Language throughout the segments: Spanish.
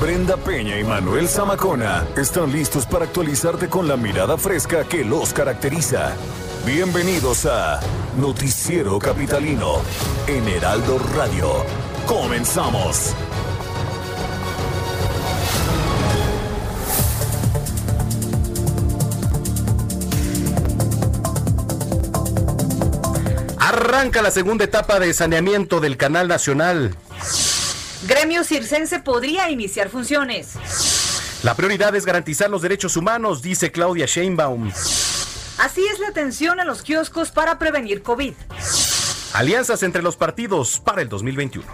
Brenda Peña y Manuel Zamacona están listos para actualizarte con la mirada fresca que los caracteriza. Bienvenidos a Noticiero Capitalino en Heraldo Radio. Comenzamos. Arranca la segunda etapa de saneamiento del Canal Nacional. Gremio Circense podría iniciar funciones. La prioridad es garantizar los derechos humanos, dice Claudia Sheinbaum. Así es la atención a los kioscos para prevenir COVID. Alianzas entre los partidos para el 2021.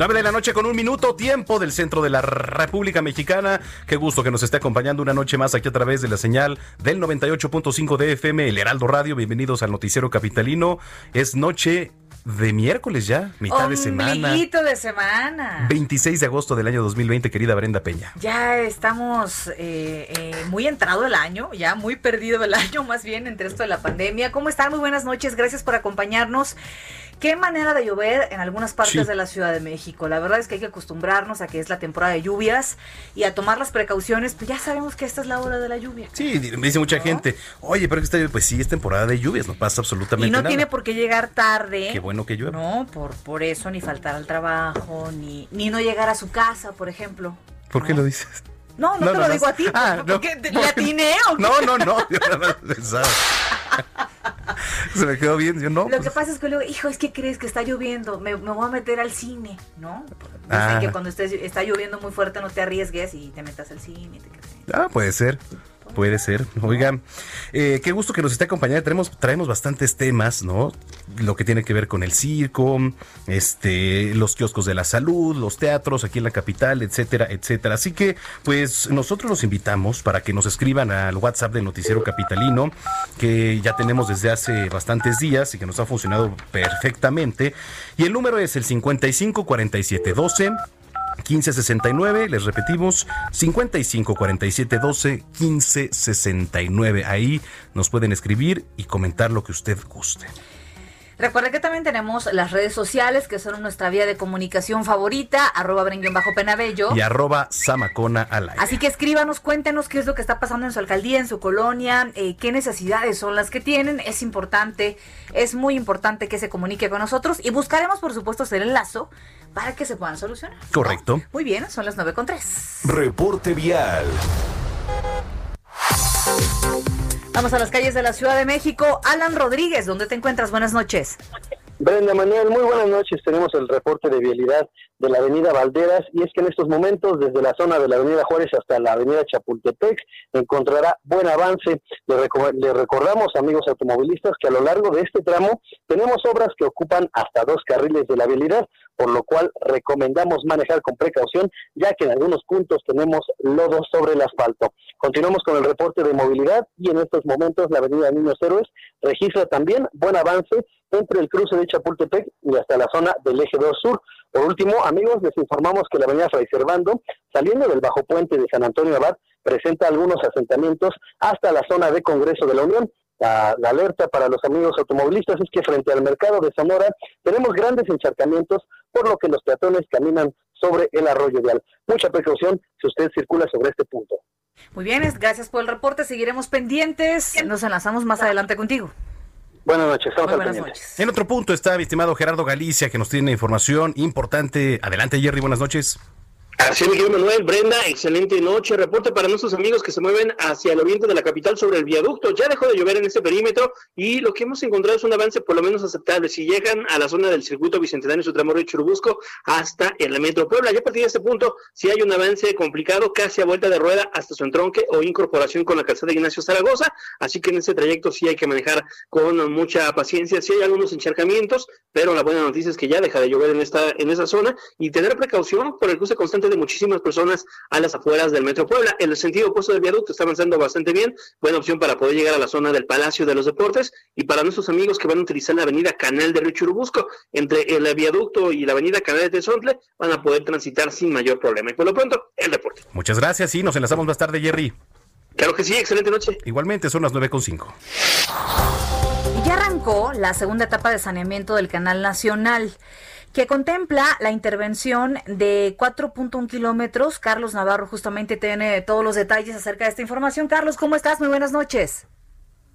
Nueve de la noche con un minuto, tiempo del centro de la República Mexicana. Qué gusto que nos esté acompañando una noche más aquí a través de la señal del 98.5 de FM, el Heraldo Radio. Bienvenidos al Noticiero Capitalino. Es noche de miércoles ya, mitad de semana. De semana. 26 de agosto del año 2020, querida Brenda Peña. Ya estamos eh, eh, muy entrado el año, ya muy perdido el año, más bien entre esto de la pandemia. ¿Cómo están? Muy buenas noches, gracias por acompañarnos. Qué manera de llover en algunas partes Sí. de la Ciudad de México. La verdad es que hay que acostumbrarnos a que es la temporada de lluvias y a tomar las precauciones. Pues ya sabemos que esta es la hora de la lluvia. Sí, me dice mucha gente, oye, pero que está, pues sí, es temporada de lluvias, no pasa absolutamente Y no nada. tiene por qué llegar tarde. Qué bueno que llueva. No, por, por eso, ni faltar al trabajo, ni, ni no llegar a su casa, por ejemplo. ¿Por qué lo dices? No, no, te lo digo a ti. Ah, no. ¿Por qué? ¿Te- ¿Le atiné o qué? No, no, no. Yo nada más pensaba. Se me quedó bien. Yo no. Lo pues, que pasa es que luego, hijo, es que crees que está lloviendo, me, me voy a meter al cine, ¿no? Dicen Ah. que cuando estés, está lloviendo muy fuerte no te arriesgues y te metas al cine. te. Ah, puede ser. Puede ser. Oigan, eh, qué gusto que nos esté acompañando. Traemos, traemos bastantes temas, ¿no? Lo que tiene que ver con el circo, este, los kioscos de la salud, los teatros aquí en la capital, etcétera, etcétera. Así que, pues, nosotros los invitamos para que nos escriban al WhatsApp del Noticiero Capitalino, que ya tenemos desde hace bastantes días y que nos ha funcionado perfectamente. Y el número es el 55 47 12 1569, les repetimos, 55 47 12 15 69. Ahí nos pueden escribir y comentar lo que usted guste. Recuerda que también tenemos las redes sociales, que son nuestra vía de comunicación favorita, arroba bajo penabello. Y arroba Samacona al aire. Así que escríbanos, cuéntenos qué es lo que está pasando en su alcaldía, en su colonia, eh, qué necesidades son las que tienen. Es importante, es muy importante que se comunique con nosotros y buscaremos, por supuesto, hacer el lazo para que se puedan solucionar. ¿no? Correcto. Muy bien, son las 9 con 3. Reporte vial. Vamos a las calles de la Ciudad de México. Alan Rodríguez, ¿dónde te encuentras? Buenas noches. Brenda Manuel, muy buenas noches. Tenemos el reporte de vialidad de la avenida Valderas y es que en estos momentos desde la zona de la avenida Juárez hasta la avenida Chapultepec encontrará buen avance. Le, reco- le recordamos, amigos automovilistas, que a lo largo de este tramo tenemos obras que ocupan hasta dos carriles de la vialidad, por lo cual recomendamos manejar con precaución, ya que en algunos puntos tenemos lodo sobre el asfalto. Continuamos con el reporte de movilidad y en estos momentos la avenida Niños Héroes registra también buen avance entre el cruce de Chapultepec y hasta la zona del eje 2 sur. Por último, amigos, les informamos que la avenida Fray Servando, saliendo del bajo puente de San Antonio Abad, presenta algunos asentamientos hasta la zona de Congreso de la Unión. La, la alerta para los amigos automovilistas es que frente al mercado de Sonora tenemos grandes encharcamientos, por lo que los peatones caminan sobre el arroyo vial. Mucha precaución si usted circula sobre este punto. Muy bien, gracias por el reporte. Seguiremos pendientes. Nos enlazamos más adelante contigo. Buenas noches, estamos Muy al buenas pendiente. noches. En otro punto está mi estimado Gerardo Galicia, que nos tiene información importante. Adelante, Jerry, buenas noches. Así es, Manuel. Brenda, excelente noche. Reporte para nuestros amigos que se mueven hacia el oriente de la capital sobre el viaducto. Ya dejó de llover en este perímetro y lo que hemos encontrado es un avance por lo menos aceptable. Si llegan a la zona del circuito bicentenario Sutramorro y Churubusco hasta el metro Puebla, ya a partir de este punto, si hay un avance complicado, casi a vuelta de rueda hasta su entronque o incorporación con la calzada de Ignacio Zaragoza. Así que en ese trayecto sí hay que manejar con mucha paciencia. Sí hay algunos encharcamientos, pero la buena noticia es que ya deja de llover en esta en esa zona y tener precaución por el cruce constante de muchísimas personas a las afueras del Metro Puebla. En el sentido opuesto del viaducto está avanzando bastante bien, buena opción para poder llegar a la zona del Palacio de los Deportes y para nuestros amigos que van a utilizar la avenida Canal de Río Churubusco, entre el viaducto y la avenida Canal de Tezontle, van a poder transitar sin mayor problema. Y por lo pronto, el deporte. Muchas gracias y nos enlazamos más tarde, Jerry. Claro que sí, excelente noche. Igualmente, son las 9.5. Ya arrancó la segunda etapa de saneamiento del Canal Nacional que contempla la intervención de 4.1 kilómetros. Carlos Navarro justamente tiene todos los detalles acerca de esta información. Carlos, ¿cómo estás? Muy buenas noches.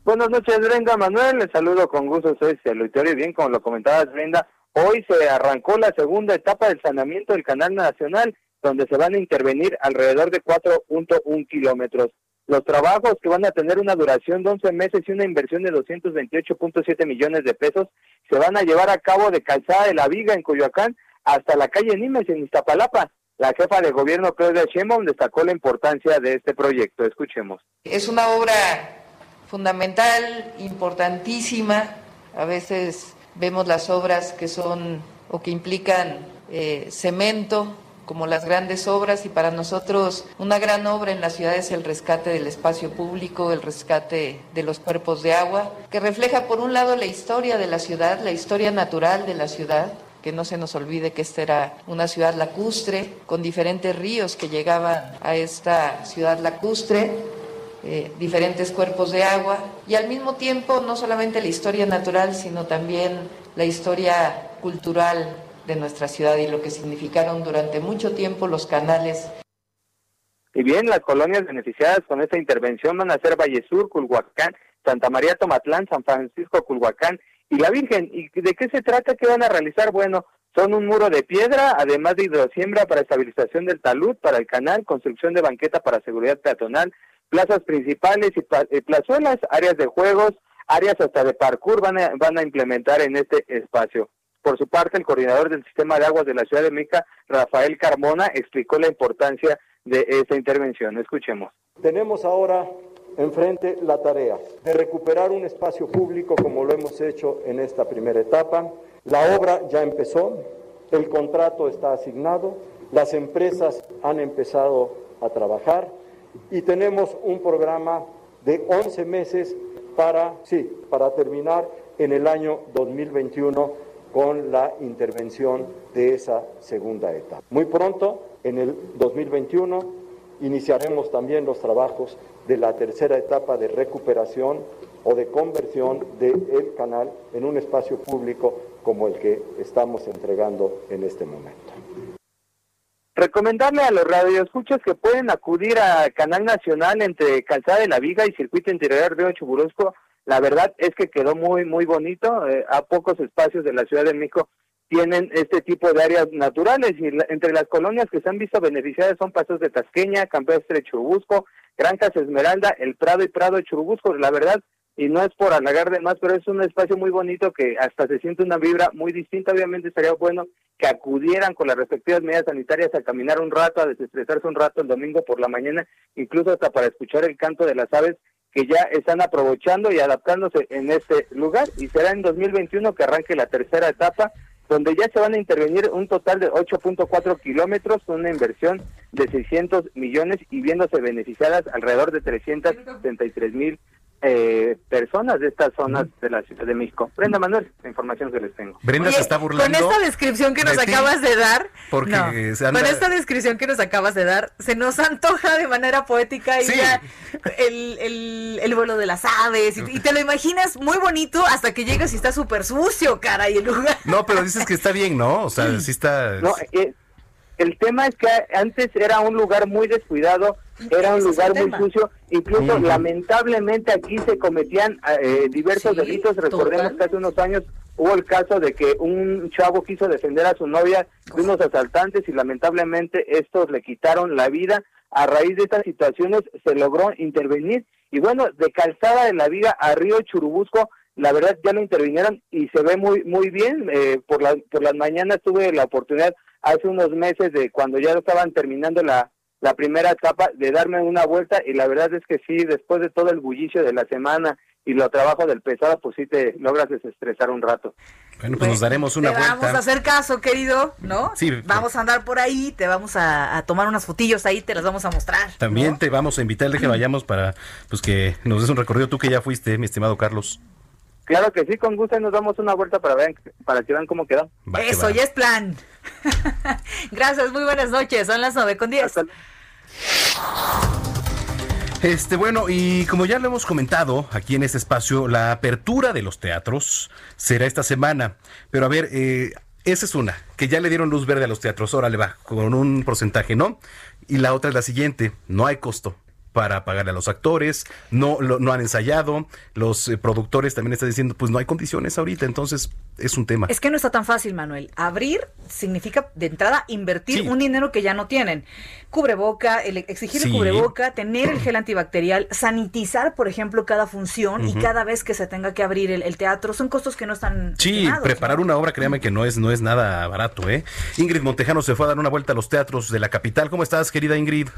Buenas noches, Brenda Manuel. Les saludo con gusto. Soy el. Bien, como lo comentabas, Brenda, hoy se arrancó la segunda etapa del saneamiento del Canal Nacional, donde se van a intervenir alrededor de 4.1 kilómetros. Los trabajos que van a tener una duración de 11 meses y una inversión de 228.7 millones de pesos se van a llevar a cabo de Calzada de la Viga en Coyoacán hasta la calle Nimes en Iztapalapa. La jefa de gobierno Claudia Sheinbaum destacó la importancia de este proyecto. Escuchemos. Es una obra fundamental, importantísima. A veces vemos las obras que son o que implican eh, cemento, como las grandes obras y para nosotros una gran obra en la ciudad es el rescate del espacio público, el rescate de los cuerpos de agua, que refleja por un lado la historia de la ciudad, la historia natural de la ciudad, que no se nos olvide que esta era una ciudad lacustre, con diferentes ríos que llegaban a esta ciudad lacustre, eh, diferentes cuerpos de agua, y al mismo tiempo no solamente la historia natural, sino también la historia cultural de nuestra ciudad y lo que significaron durante mucho tiempo los canales. Y bien, las colonias beneficiadas con esta intervención van a ser Valle Sur, Culhuacán, Santa María Tomatlán, San Francisco Culhuacán y La Virgen. ¿Y de qué se trata? ¿Qué van a realizar? Bueno, son un muro de piedra, además de hidrosiembra para estabilización del talud, para el canal, construcción de banqueta para seguridad peatonal, plazas principales y, plazuelas, áreas de juegos, áreas hasta de parkour van a, van a implementar en este espacio. Por su parte, el coordinador del sistema de aguas de la ciudad de Mica, Rafael Carmona, explicó la importancia de esta intervención. Escuchemos. Tenemos ahora enfrente la tarea de recuperar un espacio público como lo hemos hecho en esta primera etapa. La obra ya empezó, el contrato está asignado, las empresas han empezado a trabajar y tenemos un programa de 11 meses para, sí, para terminar en el año 2021 con la intervención de esa segunda etapa. Muy pronto, en el 2021, iniciaremos también los trabajos de la tercera etapa de recuperación o de conversión del canal en un espacio público como el que estamos entregando en este momento. Recomendarle a los radioescuchas que pueden acudir al Canal Nacional entre Calzada de la Viga y Circuito Interior de Chuburusco la verdad es que quedó muy, muy bonito. Eh, a pocos espacios de la Ciudad de México tienen este tipo de áreas naturales y entre las colonias que se han visto beneficiadas son Pasos de Tasqueña, Campestre Churubusco, Granjas Esmeralda, El Prado y Prado de Churubusco. La verdad, y no es por halagar de más, pero es un espacio muy bonito que hasta se siente una vibra muy distinta. Obviamente sería bueno que acudieran con las respectivas medidas sanitarias a caminar un rato, a desestresarse un rato el domingo por la mañana, incluso hasta para escuchar el canto de las aves que ya están aprovechando y adaptándose en este lugar y será en 2021 que arranque la tercera etapa donde ya se van a intervenir un total de 8.4 kilómetros una inversión de 600 millones y viéndose beneficiadas alrededor de 373 mil eh, personas de estas zonas de la Ciudad de México. Brenda Manuel, la información que les tengo. Brenda se está burlando. Con esta descripción que nos acabas de dar, porque con esta descripción que nos acabas de dar, se nos antoja de manera poética y el, el, vuelo de las aves y, te lo imaginas muy bonito hasta que llegas y está súper sucio, cara, y el lugar. No, pero dices que está bien, ¿no? O sea, sí está... No, eh, el tema es que antes era un lugar muy descuidado, era un lugar muy sucio, incluso lamentablemente aquí se cometían eh, diversos delitos, recordemos que hace unos años hubo el caso de que un chavo quiso defender a su novia de unos asaltantes y lamentablemente estos le quitaron la vida. A raíz de estas situaciones se logró intervenir y bueno, de Calzada de la Viga a Río Churubusco, la verdad ya lo intervinieron y se ve muy muy bien. Eh, por, la, por las mañanas tuve la oportunidad hace unos meses de cuando ya estaban terminando la, la primera etapa de darme una vuelta y la verdad es que sí, después de todo el bullicio de la semana y lo trabajo del pesado, pues sí te logras desestresar un rato. Bueno, pues nos daremos una te vuelta. Vamos a hacer caso, querido, ¿no? Sí. Vamos a andar por ahí, te vamos a, tomar unas fotillos ahí, te las vamos a mostrar. También te vamos a invitar de que vayamos para pues que nos des un recorrido tú que ya fuiste, mi estimado Carlos. Claro que sí, con gusto nos damos una vuelta para ver, para que vean cómo quedó. Eso, ya es plan. Gracias, muy buenas noches. Son las 9 con 10. Este, bueno, y como ya lo hemos comentado aquí en este espacio, la apertura de los teatros será esta semana. Pero a ver, eh, esa es una, que ya le dieron luz verde a los teatros, ahora le va, con un porcentaje, ¿no? Y la otra es la siguiente, no hay costo para pagarle a los actores, no, no han ensayado, los eh, productores también están diciendo, pues no hay condiciones ahorita, entonces es un tema. Es que no está tan fácil, Manuel. Abrir significa de entrada invertir un dinero que ya no tienen. Cubreboca, el, exigir el cubreboca, tener el gel antibacterial, sanitizar, por ejemplo, cada función y cada vez que se tenga que abrir el, teatro, son costos que no están. Sí, preparar una obra, créame que no es, no es nada barato, ¿eh? Ingrid Montejano se fue a dar una vuelta a los teatros de la capital. ¿Cómo estás, querida Ingrid?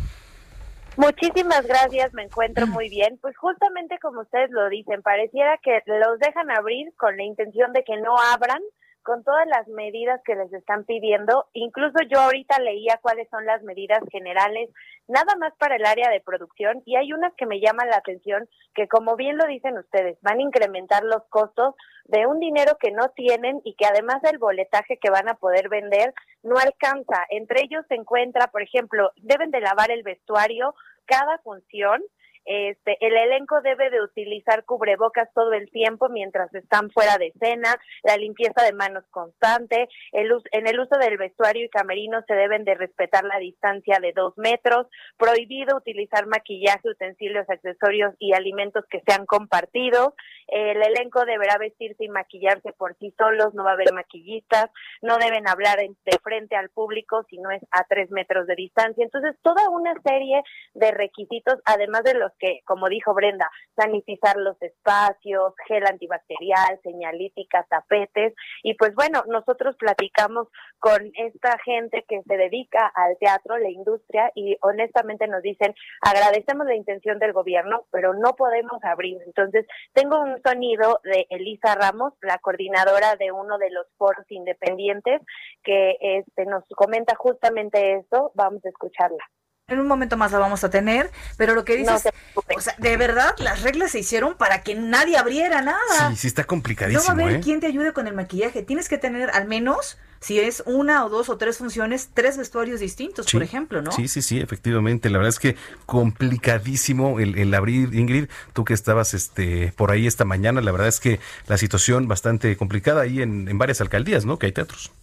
Muchísimas gracias, me encuentro muy bien. Pues justamente como ustedes lo dicen, pareciera que los dejan abrir con la intención de que no abran con todas las medidas que les están pidiendo. Incluso yo ahorita leía cuáles son las medidas generales, nada más para el área de producción, y hay unas que me llaman la atención, que como bien lo dicen ustedes, van a incrementar los costos de un dinero que no tienen y que además del boletaje que van a poder vender no alcanza. Entre ellos se encuentra, por ejemplo, deben de lavar el vestuario cada función este, el elenco debe de utilizar cubrebocas todo el tiempo mientras están fuera de escena, la limpieza de manos constante, el en el uso del vestuario y camerino se deben de respetar la distancia de dos metros, prohibido utilizar maquillaje, utensilios, accesorios y alimentos que sean compartidos, el elenco deberá vestirse y maquillarse por sí solos, no va a haber maquillistas, no deben hablar de frente al público si no es a tres metros de distancia. Entonces, toda una serie de requisitos, además de los que, como dijo Brenda, sanitizar los espacios, gel antibacterial, señalítica, tapetes. Y pues bueno, nosotros platicamos con esta gente que se dedica al teatro, la industria, y honestamente nos dicen, agradecemos la intención del gobierno, pero no podemos abrir. Entonces, tengo un sonido de Elisa Ramos, la coordinadora de uno de los foros independientes, que este, nos comenta justamente eso. Vamos a escucharla. En un momento más la vamos a tener, pero lo que dices, o sea, de verdad, las reglas se hicieron para que nadie abriera nada. Sí, sí está complicadísimo. No va a haber ¿eh? quien te ayude con el maquillaje. Tienes que tener al menos, si es una o dos o tres funciones, tres vestuarios distintos, por ejemplo, ¿no? Sí, sí, sí, efectivamente. La verdad es que complicadísimo el, el, abrir, Ingrid. Tú que estabas este por ahí esta mañana, la verdad es que la situación bastante complicada ahí en, en varias alcaldías, ¿no? Que hay teatros.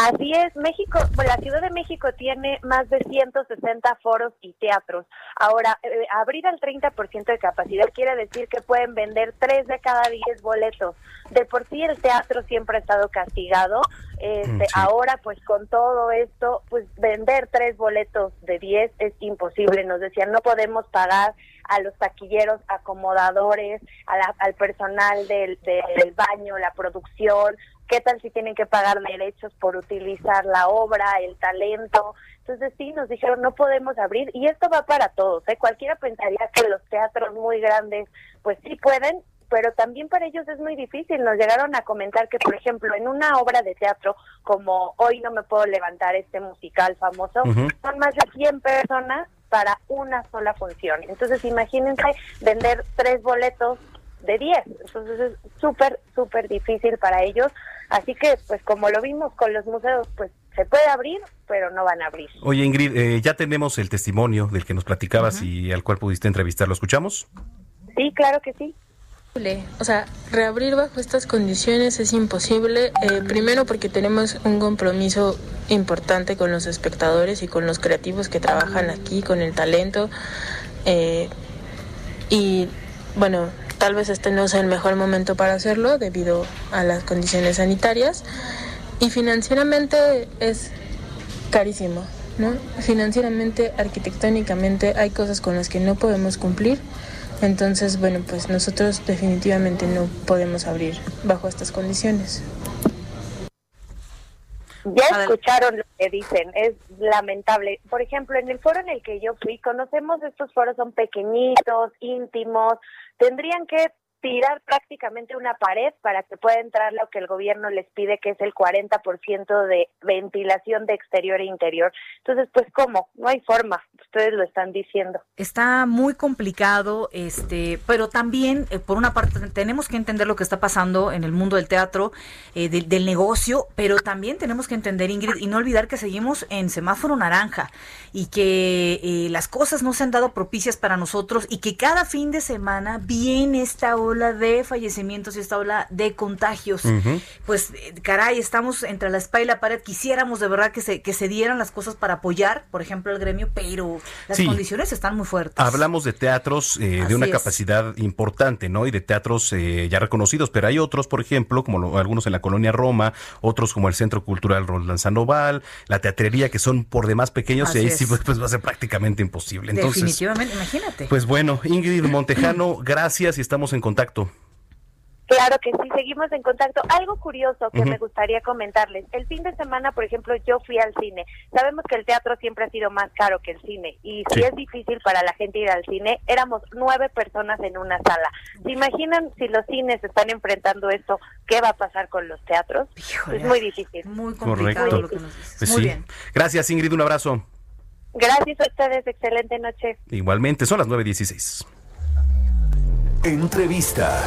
Así es, México, la Ciudad de México tiene más de 160 foros y teatros. Ahora, eh, abrir al 30% de capacidad quiere decir que pueden vender 3 de cada 10 boletos. De por sí el teatro siempre ha estado castigado. Este, mm, Ahora, pues con todo esto, pues vender 3 boletos de 10 es imposible. Nos decían, no podemos pagar a los taquilleros, acomodadores, al personal del, del baño, la producción, ¿Qué tal si tienen que pagar derechos por utilizar la obra, el talento? Entonces sí, nos dijeron no podemos abrir y esto va para todos. ¿eh? Cualquiera pensaría que los teatros muy grandes pues sí pueden, pero también para ellos es muy difícil. Nos llegaron a comentar que, por ejemplo, en una obra de teatro como Hoy no me puedo levantar, este musical famoso, son más de 100 personas para una sola función. Entonces imagínense vender tres boletos de 10. Entonces es súper, súper difícil para ellos. Así que, pues como lo vimos con los museos, pues se puede abrir, pero no van a abrir. Oye, Ingrid, eh, ya tenemos el testimonio del que nos platicabas y al cual pudiste entrevistar. ¿Lo escuchamos? Sí, claro que sí. O sea, reabrir bajo estas condiciones es imposible, eh, primero porque tenemos un compromiso importante con los espectadores y con los creativos que trabajan aquí, con el talento. Eh, y bueno, tal vez este no sea el mejor momento para hacerlo debido a las condiciones sanitarias y financieramente es carísimo, ¿no? Financieramente, arquitectónicamente hay cosas con las que no podemos cumplir. Entonces, bueno, pues nosotros definitivamente no podemos abrir bajo estas condiciones. Ya escucharon lo que dicen, es lamentable. Por ejemplo, en el foro en el que yo fui, conocemos estos foros, son pequeñitos, íntimos, tendrían que tirar prácticamente una pared para que pueda entrar lo que el gobierno les pide, que es el 40% de ventilación de exterior e interior. Entonces, pues, ¿cómo? No hay forma. Ustedes lo están diciendo. Está muy complicado, este, pero también, eh, por una parte, tenemos que entender lo que está pasando en el mundo del teatro, eh, del negocio, pero también tenemos que entender, Ingrid, y no olvidar que seguimos en semáforo naranja y que eh, las cosas no se han dado propicias para nosotros y que cada fin de semana viene esta ola de fallecimientos y esta ola de contagios. Pues eh, caray, estamos entre la espalda y la pared. Quisiéramos de verdad que se, que se dieran las cosas para apoyar, por ejemplo, al gremio, pero las condiciones están muy fuertes. Hablamos de teatros eh, de una capacidad importante, ¿no? Y de teatros eh, ya reconocidos, pero hay otros, por ejemplo, como algunos en la colonia Roma, otros como el Centro Cultural Roland Sandoval, la teatrería, que son por demás pequeños, y ahí sí pues, pues, va a ser prácticamente imposible. Entonces, Definitivamente, imagínate. Pues bueno, Ingrid Montejano, gracias y estamos en contacto. Claro que sí, seguimos en contacto. Algo curioso que me gustaría comentarles. El fin de semana, por ejemplo, yo fui al cine. Sabemos que el teatro siempre ha sido más caro que el cine. Y si es difícil para la gente ir al cine, éramos nueve personas en una sala. ¿Se imaginan si los cines están enfrentando esto? ¿Qué va a pasar con los teatros? es muy difícil. Muy complicado lo que nos dices. Pues muy bien. Gracias, Ingrid. Un abrazo. Gracias a ustedes. Excelente noche. Igualmente, son las 9.16. Entrevista.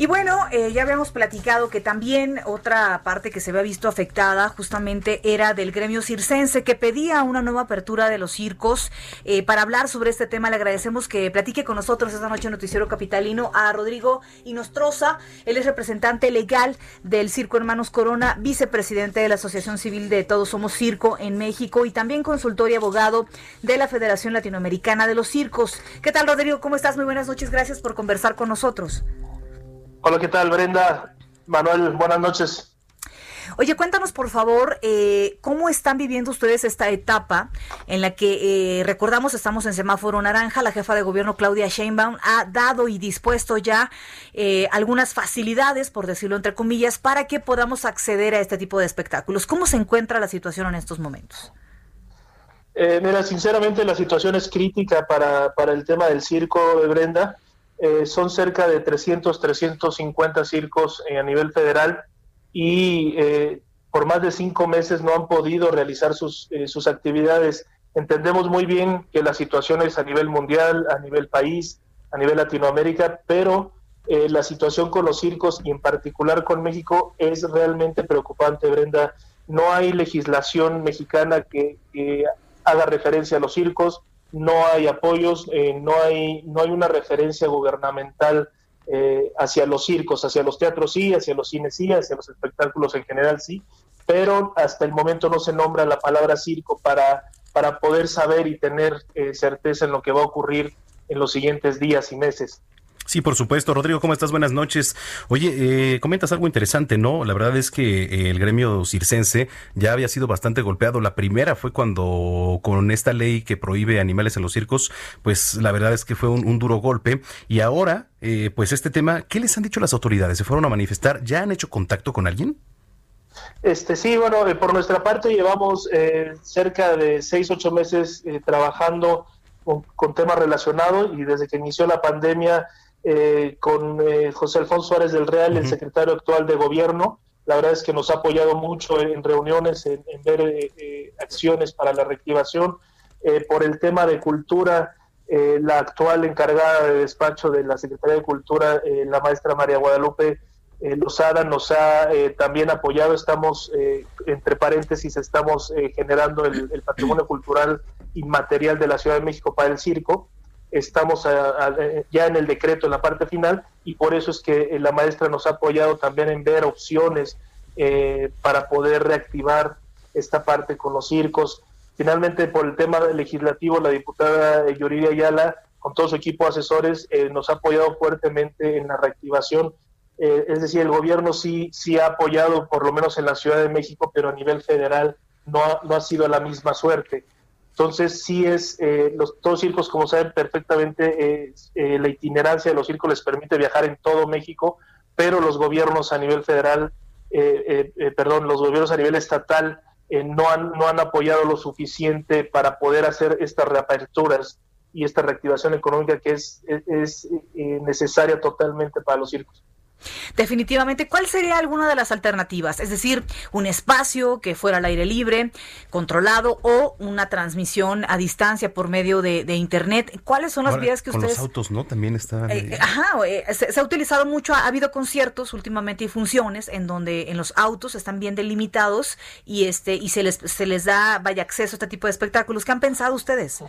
Y bueno, eh, ya habíamos platicado que también otra parte que se había visto afectada justamente era del gremio circense que pedía una nueva apertura de los circos. Eh, para hablar sobre este tema le agradecemos que platique con nosotros esta noche en Noticiero Capitalino a Rodrigo Inostroza. Él es representante legal del Circo Hermanos Corona, vicepresidente de la Asociación Civil de Todos Somos Circo en México y también consultor y abogado de la Federación Latinoamericana de los Circos. ¿Qué tal Rodrigo? ¿Cómo estás? Muy buenas noches. Gracias por conversar con nosotros. Hola, ¿qué tal, Brenda? Manuel, buenas noches. Oye, cuéntanos por favor, eh, ¿cómo están viviendo ustedes esta etapa en la que, eh, recordamos, estamos en semáforo naranja, la jefa de gobierno Claudia Sheinbaum ha dado y dispuesto ya eh, algunas facilidades, por decirlo entre comillas, para que podamos acceder a este tipo de espectáculos. ¿Cómo se encuentra la situación en estos momentos? mira, sinceramente la situación es crítica para, para el tema del circo de Brenda. Eh, son cerca de 300, 350 circos a nivel federal y eh, por más de cinco meses no han podido realizar sus, eh, sus actividades. Entendemos muy bien que la situación es a nivel mundial, a nivel país, a nivel Latinoamérica, pero la situación con los circos y en particular con México es realmente preocupante, Brenda. No hay legislación mexicana que haga referencia a los circos no hay apoyos, eh, no, hay, no hay una referencia gubernamental eh, hacia los circos, hacia los teatros sí, hacia los cines sí, hacia los espectáculos en general sí, pero hasta el momento no se nombra la palabra circo para, para poder saber y tener eh, certeza en lo que va a ocurrir en los siguientes días y meses. Sí, por supuesto. Rodrigo, ¿cómo estás? Buenas noches. Oye, eh, comentas algo interesante, ¿no? La verdad es que eh, el gremio circense ya había sido bastante golpeado. La primera fue cuando con esta ley que prohíbe animales en los circos, pues la verdad es que fue un, duro golpe. Y ahora, eh, pues este tema, ¿qué les han dicho las autoridades? ¿Se fueron a manifestar? ¿Ya han hecho contacto con alguien? Este sí, bueno, por nuestra parte llevamos cerca de seis, ocho meses trabajando con, con, temas relacionados y desde que inició la pandemia eh, con eh, José Alfonso Suárez del Real, el secretario actual de gobierno. La verdad es que nos ha apoyado mucho en reuniones, en, ver eh, acciones para la reactivación. por el tema de cultura, la actual encargada de despacho de la Secretaría de Cultura, la maestra María Guadalupe Lozada, nos ha también apoyado. Estamos, entre paréntesis, estamos generando el patrimonio cultural inmaterial de la Ciudad de México para el circo estamos ya en el decreto, en la parte final, y por eso es que eh, la maestra nos ha apoyado también en ver opciones eh, para poder reactivar esta parte con los circos. Finalmente, por el tema legislativo, la diputada Yuridia Ayala con todo su equipo de asesores, eh, nos ha apoyado fuertemente en la reactivación. Eh, es decir, el gobierno sí, sí ha apoyado, por lo menos en la Ciudad de México, pero a nivel federal no no ha sido la misma suerte. Entonces, sí es, eh, los, todos circos, como saben perfectamente, la itinerancia de los circos les permite viajar en todo México, pero los gobiernos a nivel federal, perdón, los gobiernos a nivel estatal no, han, no han apoyado lo suficiente para poder hacer estas reaperturas y esta reactivación económica que es, es, eh, necesaria totalmente para los circos. Definitivamente, ¿cuál sería alguna de las alternativas? Es decir, un espacio que fuera al aire libre, controlado o una transmisión a distancia por medio de, Internet. ¿Cuáles son las vías que con ustedes... Los autos, ¿no? También están... Eh, ajá, eh, se, se, ha utilizado mucho, ha habido conciertos últimamente y funciones en donde en los autos están bien delimitados y este y se les, se les da, vaya, acceso a este tipo de espectáculos. ¿Qué han pensado ustedes?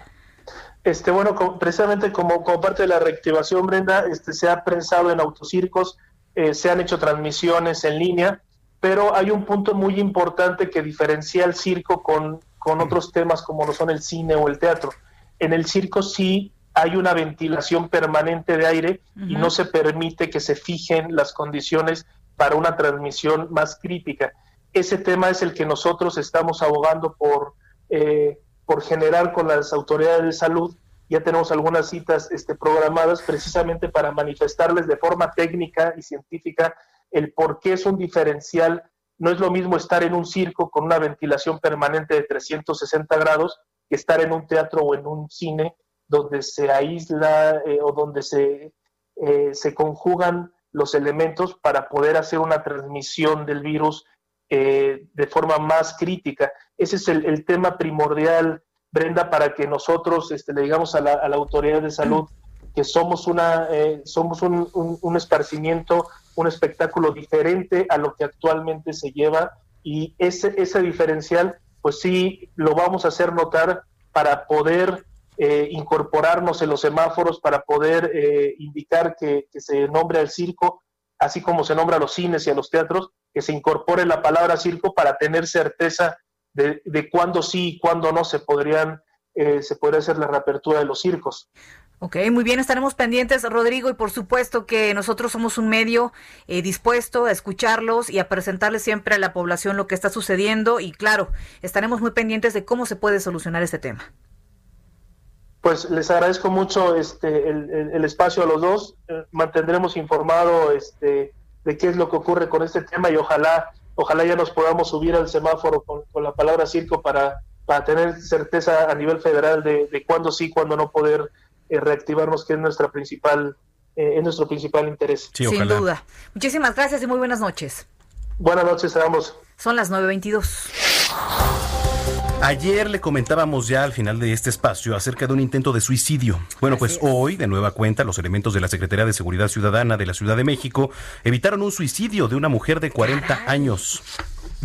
Este, bueno, precisamente como, como, parte de la reactivación, Brenda, este, se ha pensado en autocircos, eh, se han hecho transmisiones en línea, pero hay un punto muy importante que diferencia el circo con, con otros temas como lo son el cine o el teatro. En el circo sí hay una ventilación permanente de aire y no se permite que se fijen las condiciones para una transmisión más crítica. Ese tema es el que nosotros estamos abogando por eh, por generar con las autoridades de salud. Ya tenemos algunas citas este, programadas precisamente para manifestarles de forma técnica y científica el por qué es un diferencial. No es lo mismo estar en un circo con una ventilación permanente de 360 grados que estar en un teatro o en un cine donde se aísla eh, o donde se, eh, se conjugan los elementos para poder hacer una transmisión del virus eh, de forma más crítica. Ese es el, tema primordial, Brenda, para que nosotros este, le digamos a la, autoridad de salud que somos, una, eh, somos un, esparcimiento, un espectáculo diferente a lo que actualmente se lleva y ese, ese diferencial, pues sí, lo vamos a hacer notar para poder eh, incorporarnos en los semáforos, para poder indicar que, que se nombre al circo, así como se nombra a los cines y a los teatros, que se incorpore la palabra circo para tener certeza de, de cuándo sí y cuándo no se podrían eh, se podría hacer la reapertura de los circos. Ok, muy bien, estaremos pendientes, Rodrigo, y por supuesto que nosotros somos un medio eh, dispuesto a escucharlos y a presentarles siempre a la población lo que está sucediendo y claro, estaremos muy pendientes de cómo se puede solucionar este tema. Pues les agradezco mucho este el, el, espacio a los dos, eh, mantendremos informado este de qué es lo que ocurre con este tema y ojalá, ojalá ya nos podamos subir al semáforo con, la palabra circo para, para tener certeza a nivel federal de, de cuándo sí, cuándo no poder eh, reactivarnos, que es nuestra principal, eh, es nuestro principal interés. Sin duda. Muchísimas gracias y muy buenas noches. Buenas noches, Ramos. Son las 9.22. Ayer le comentábamos ya al final de este espacio acerca de un intento de suicidio. Bueno, pues hoy, de nueva cuenta, los elementos de la Secretaría de Seguridad Ciudadana de la Ciudad de México evitaron un suicidio de una mujer de 40 años.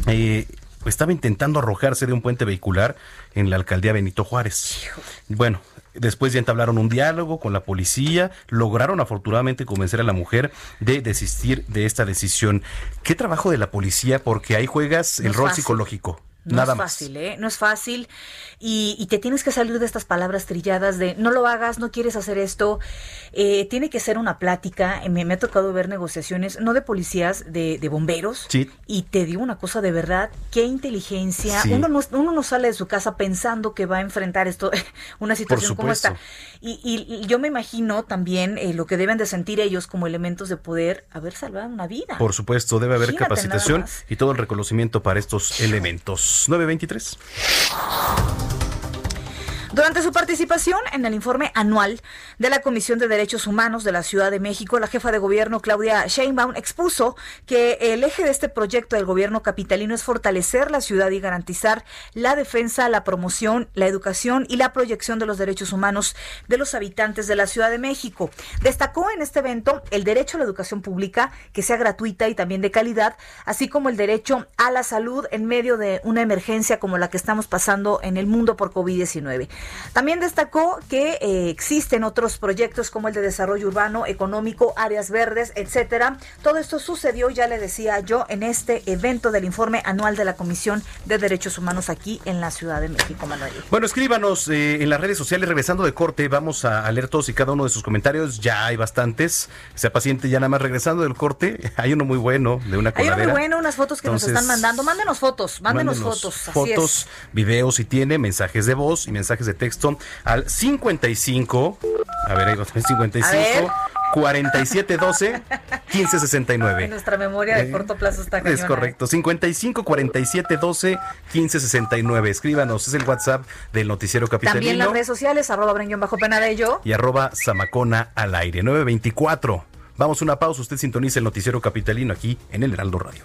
Eh, estaba intentando arrojarse de un puente vehicular en la alcaldía Benito Juárez. Bueno, Después ya entablaron un diálogo con la policía, lograron afortunadamente convencer a la mujer de desistir de esta decisión. ¿Qué trabajo de la policía? Porque ahí juegas el rol psicológico. No es fácil, ¿eh? No es fácil. Y, te tienes que salir de estas palabras trilladas de no lo hagas, no quieres hacer esto. Eh, tiene que ser una plática. Me, me, ha tocado ver negociaciones, no de policías, de, bomberos. Sí. Y te digo una cosa de verdad, qué inteligencia. Uno, no, uno no sale de su casa pensando que va a enfrentar esto, una situación como esta. Y, y, yo me imagino también eh, lo que deben de sentir ellos como elementos de poder haber salvado una vida. Por supuesto, debe haber capacitación y todo el reconocimiento para estos elementos. 923. Durante su participación en el informe anual de la Comisión de Derechos Humanos de la Ciudad de México, la jefa de gobierno Claudia Sheinbaum expuso que el eje de este proyecto del gobierno capitalino es fortalecer la ciudad y garantizar la defensa, la promoción, la educación y la proyección de los derechos humanos de los habitantes de la Ciudad de México. Destacó en este evento el derecho a la educación pública, que sea gratuita y también de calidad, así como el derecho a la salud en medio de una emergencia como la que estamos pasando en el mundo por COVID-19. También destacó que eh, existen otros proyectos como el de desarrollo urbano, económico, áreas verdes, etcétera. Todo esto sucedió, ya le decía yo, en este evento del informe anual de la Comisión de Derechos Humanos aquí en la Ciudad de México, Manuel. Bueno, escríbanos eh, en las redes sociales, regresando de corte, vamos a leer todos y cada uno de sus comentarios. Ya hay bastantes. Sea paciente, ya nada más regresando del corte. Hay uno muy bueno de una coladera. Hay uno muy bueno, unas fotos que nos están mandando. Mándenos fotos, mándenos, fotos. fotos, videos si tiene, mensajes de voz y mensajes de texto al 55. A ver, ahí va, 55. 4712 1569. Nuestra memoria de eh, corto plazo está cañona. Es correcto. 55 47 12 15 69. Escríbanos, es el WhatsApp del Noticiero Capitalino. También las redes sociales, arroba bajo Penarello. Y arroba Zamacona al aire. 924. Vamos a una pausa. Usted sintoniza el Noticiero Capitalino aquí en el Heraldo Radio.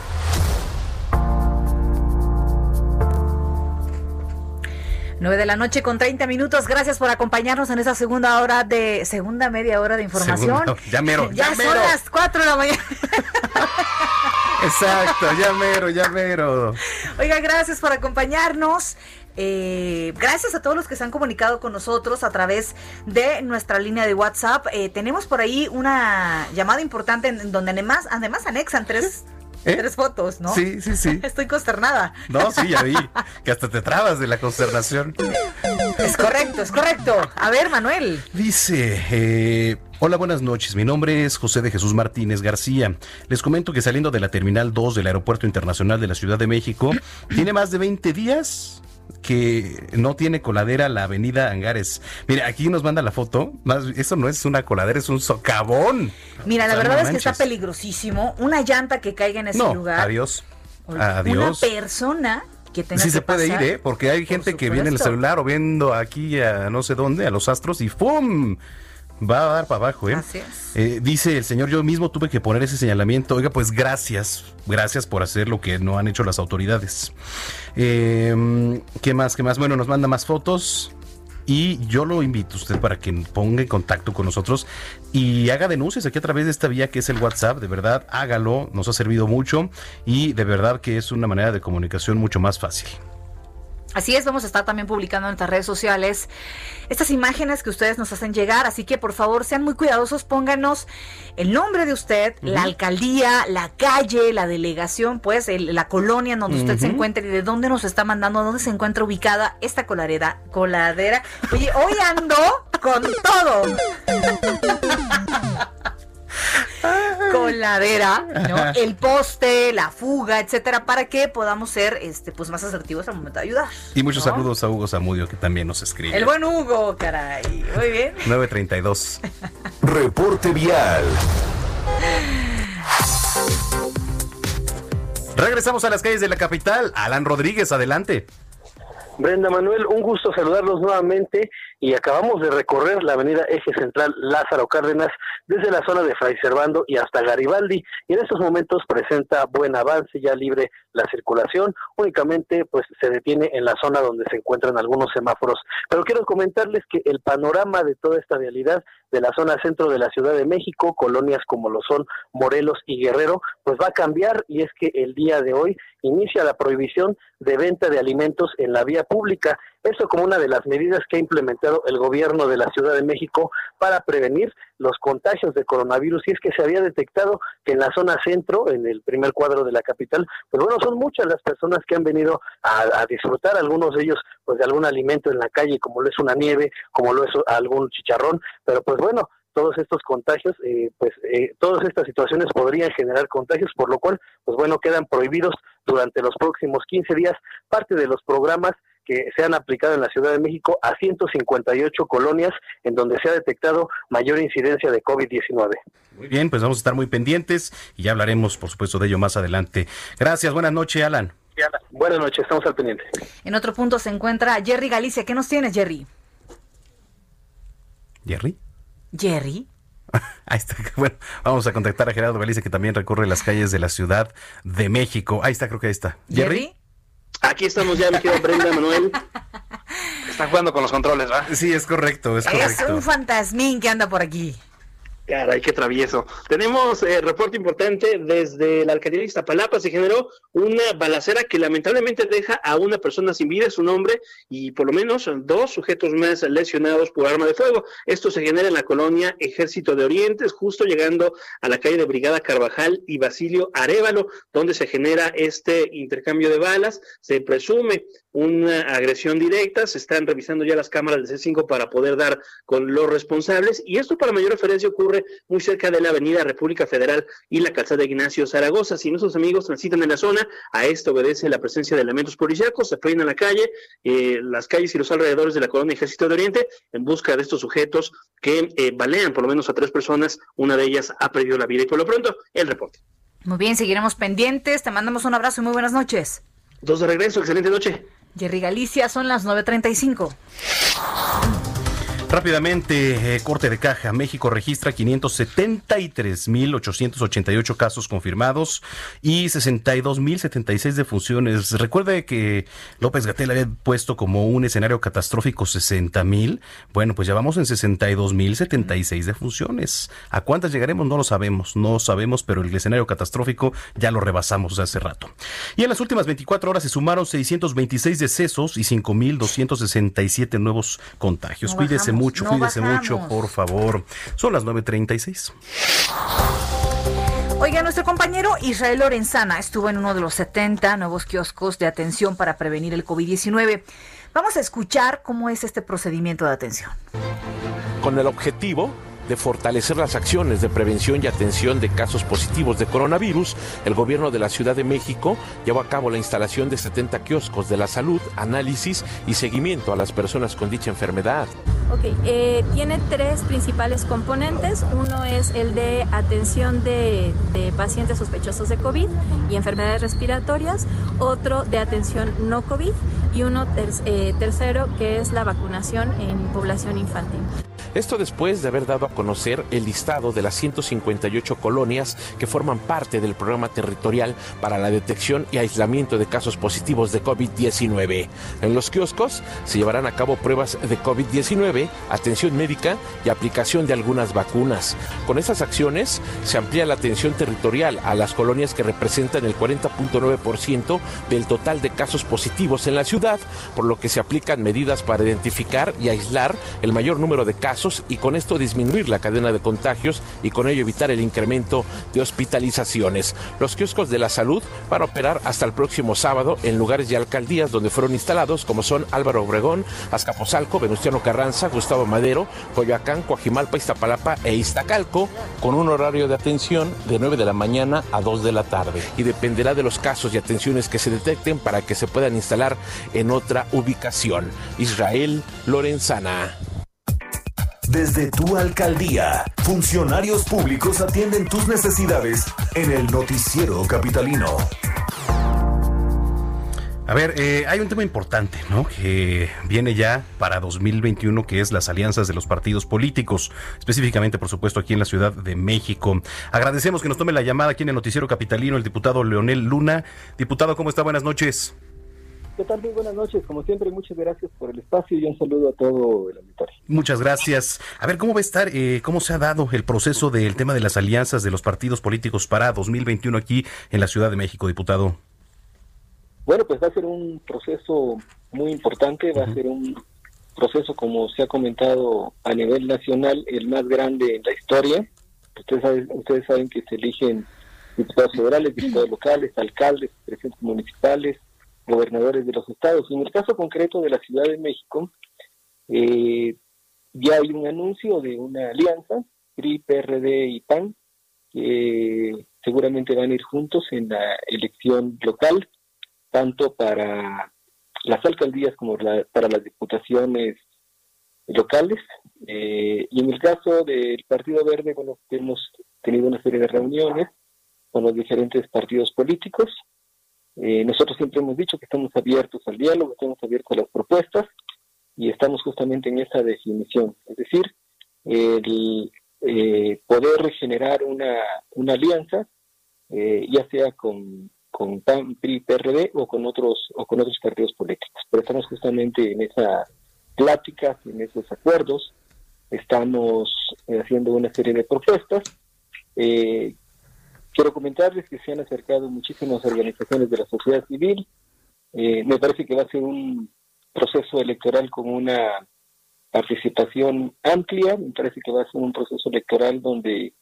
9 de la noche con 30 minutos. Gracias por acompañarnos en esa segunda hora de, segunda media hora de información. ya mero, ya, son las 4 de la mañana. Exacto, ya mero, ya mero. Oiga, gracias por acompañarnos. Eh, gracias a todos los que se han comunicado con nosotros a través de nuestra línea de WhatsApp. Eh, tenemos por ahí una llamada importante en donde además, además anexan tres ¿Eh? Tres fotos, ¿no? Sí, sí, sí. Estoy consternada. No, sí, ya vi. Que hasta te trabas de la consternación. Es correcto, es correcto. A ver, Manuel. Dice, eh, hola, buenas noches. Mi nombre es José de Jesús Martínez García. Les comento que saliendo de la Terminal 2 del Aeropuerto Internacional de la Ciudad de México, tiene más de 20 días que no tiene coladera la avenida Angares. Mira, aquí nos manda la foto. Más, eso no es una coladera, es un socavón. Mira, la verdad es que está peligrosísimo. Una llanta que caiga en ese no, lugar. Adiós. Adiós. Una persona que tenga sí se puede ir, ¿eh? Porque hay gente que viene en el celular o viendo aquí a no sé dónde, a los astros y ¡pum! Va a dar para abajo, ¿eh? Así es. Eh, dice el señor, yo mismo tuve que poner ese señalamiento. Oiga, pues gracias, gracias por hacer lo que no han hecho las autoridades. Eh, ¿Qué más? ¿Qué más? Bueno, nos manda más fotos. Y yo lo invito a usted para que ponga en contacto con nosotros y haga denuncias aquí a través de esta vía que es el WhatsApp. De verdad, hágalo, nos ha servido mucho y de verdad que es una manera de comunicación mucho más fácil. Así es, vamos a estar también publicando en nuestras redes sociales estas imágenes que ustedes nos hacen llegar, así que por favor sean muy cuidadosos, pónganos el nombre de usted, la alcaldía, la calle, la delegación, pues la colonia en donde usted se encuentre y de dónde nos está mandando, dónde se encuentra ubicada esta coladera. coladera. Oye, hoy ando con todo. coladera, ¿no? el poste, la fuga, etcétera, para que podamos ser este pues más asertivos al momento de ayudar. Y muchos saludos a Hugo Zamudio que también nos escribe. El buen Hugo, caray. Muy bien. 932. Reporte vial. Regresamos a las calles de la capital. Alan Rodríguez, adelante. Brenda Manuel, un gusto saludarlos nuevamente y acabamos de recorrer la avenida Eje Central Lázaro Cárdenas desde la zona de Fray Servando y hasta Garibaldi y en estos momentos presenta buen avance, ya libre la circulación, únicamente pues se detiene en la zona donde se encuentran algunos semáforos. Pero quiero comentarles que el panorama de toda esta realidad de la zona centro de la Ciudad de México, colonias como lo son Morelos y Guerrero, pues va a cambiar y es que el día de hoy inicia la prohibición de venta de alimentos en la vía pública. Eso como una de las medidas que ha implementado el gobierno de la Ciudad de México para prevenir los contagios de coronavirus. Y es que se había detectado que en la zona centro, en el primer cuadro de la capital, pues bueno, son muchas las personas que han venido a, disfrutar, algunos de ellos pues de algún alimento en la calle, como lo es una nieve, como lo es algún chicharrón, pero pues bueno, todos estos contagios, eh, pues eh, todas estas situaciones podrían generar contagios, por lo cual, pues bueno, quedan prohibidos durante los próximos 15 días parte de los programas que se han aplicado en la Ciudad de México a 158 colonias en donde se ha detectado mayor incidencia de COVID-19. Muy bien, pues vamos a estar muy pendientes y ya hablaremos, por supuesto, de ello más adelante. Gracias, buenas noches, Alan. Buenas noches, estamos al pendiente. En otro punto se encuentra Jerry Galicia. ¿Qué nos tienes, Jerry? ¿Jerry? Jerry. Ahí está. Bueno, vamos a contactar a Gerardo Galicia, que también recorre las calles de la Ciudad de México. Ahí está, creo que ahí está. ¿Jerry? Aquí estamos ya, mi querido Brenda Manuel. Están jugando con los controles, ¿va? Sí, es correcto, es Es correcto. un fantasmín que anda por aquí. Caray, qué travieso. Tenemos eh, reporte importante desde la alcaldía de Iztapalapa. Se generó una balacera que lamentablemente deja a una persona sin vida, su nombre, y por lo menos dos sujetos más lesionados por arma de fuego. Esto se genera en la colonia Ejército de Orientes, justo llegando a la calle de Brigada Carvajal y Basilio Arevalo, donde se genera este intercambio de balas. Se presume una agresión directa. Se están revisando ya las cámaras del C5 para poder dar con los responsables. Y esto, para mayor referencia, ocurre muy cerca de la Avenida República Federal y la calzada Ignacio Zaragoza. Si nuestros amigos transitan en la zona, a esto obedece la presencia de elementos policíacos. Se peinan la calle, eh, las calles y los alrededores de la colonia Ejército de Oriente en busca de estos sujetos que eh, balean por lo menos a tres personas. Una de ellas ha perdido la vida. Y por lo pronto, el reporte. Muy bien, seguiremos pendientes. Te mandamos un abrazo y muy buenas noches. Dos de regreso, excelente noche. Jerry Galicia, son las 9.35. Rápidamente, eh, corte de caja. México registra 573.888 casos confirmados y 62.076 defunciones. Recuerde que López Gatel había puesto como un escenario catastrófico 60.000. Bueno, pues ya vamos en 62.076 defunciones. ¿A cuántas llegaremos? No lo sabemos, no sabemos, pero el escenario catastrófico ya lo rebasamos hace rato. Y en las últimas 24 horas se sumaron 626 decesos y 5.267 nuevos contagios. Cuídese mucho, no cuídese bajamos. mucho, por favor. Son las 9.36. Oiga, nuestro compañero Israel Lorenzana estuvo en uno de los 70 nuevos kioscos de atención para prevenir el COVID-19. Vamos a escuchar cómo es este procedimiento de atención. con el objetivo de fortalecer las acciones de prevención y atención de casos positivos de coronavirus, el gobierno de la Ciudad de México llevó a cabo la instalación de 70 kioscos de la salud, análisis y seguimiento a las personas con dicha enfermedad. Ok, eh, tiene tres principales componentes. Uno es el de atención de, pacientes sospechosos de COVID y enfermedades respiratorias, otro de atención no COVID y uno eh, tercero que es la vacunación en población infantil. Esto después de haber dado a conocer el listado de las 158 colonias que forman parte del programa territorial para la detección y aislamiento de casos positivos de COVID-19. En los kioscos se llevarán a cabo pruebas de COVID-19, atención médica y aplicación de algunas vacunas. Con estas acciones se amplía la atención territorial a las colonias que representan el 40.9% del total de casos positivos en la ciudad, por lo que se aplican medidas para identificar y aislar el mayor número de casos y con esto disminuir la cadena de contagios y con ello evitar el incremento de hospitalizaciones. Los kioscos de la salud van a operar hasta el próximo sábado en lugares y alcaldías donde fueron instalados como son Álvaro Obregón, Azcapotzalco, Venustiano Carranza, Gustavo Madero, Coyoacán, Coajimalpa, Iztapalapa e Iztacalco, con un horario de atención de 9 de la mañana a 2 de la tarde. Y dependerá de los casos y atenciones que se detecten para que se puedan instalar en otra ubicación. Israel Lorenzana. Desde tu alcaldía, funcionarios públicos atienden tus necesidades en el noticiero capitalino. A ver, eh, hay un tema importante, ¿no? Que viene ya para 2021, que es las alianzas de los partidos políticos, específicamente, por supuesto, aquí en la Ciudad de México. Agradecemos que nos tome la llamada aquí en el Noticiero Capitalino el diputado Leonel Luna. Diputado, ¿cómo está? Buenas noches. ¿Qué tal? Muy buenas noches. Como siempre, muchas gracias por el espacio y un saludo a todo el auditorio. Muchas gracias. A ver, ¿cómo va a estar, eh, cómo se ha dado el proceso del tema de las alianzas de los partidos políticos para 2021 aquí en la Ciudad de México, diputado? Bueno, pues va a ser un proceso muy importante, va a ser un proceso, como se ha comentado a nivel nacional, el más grande en la historia. Ustedes saben, ustedes saben que se eligen diputados federales, diputados locales, alcaldes, presidentes municipales, gobernadores de los estados. En el caso concreto de la Ciudad de México, eh, ya hay un anuncio de una alianza, PRI, PRD y PAN, que seguramente van a ir juntos en la elección local, tanto para las alcaldías como para las diputaciones locales. Eh, y en el caso del Partido Verde, bueno, hemos tenido una serie de reuniones con los diferentes partidos políticos. Eh, nosotros siempre hemos dicho que estamos abiertos al diálogo, estamos abiertos a las propuestas y estamos justamente en esa definición. Es decir, el eh, poder generar una, alianza, ya sea con, con PAN, PRI, PRD o con otros o con otros partidos políticos. Pero estamos justamente en esa pláticas, en esos acuerdos. Estamos eh, haciendo una serie de propuestas. Eh, quiero comentarles que se han acercado muchísimas organizaciones de la sociedad civil. Eh, me parece que va a ser un proceso electoral con una participación amplia. Me parece que va a ser un proceso electoral donde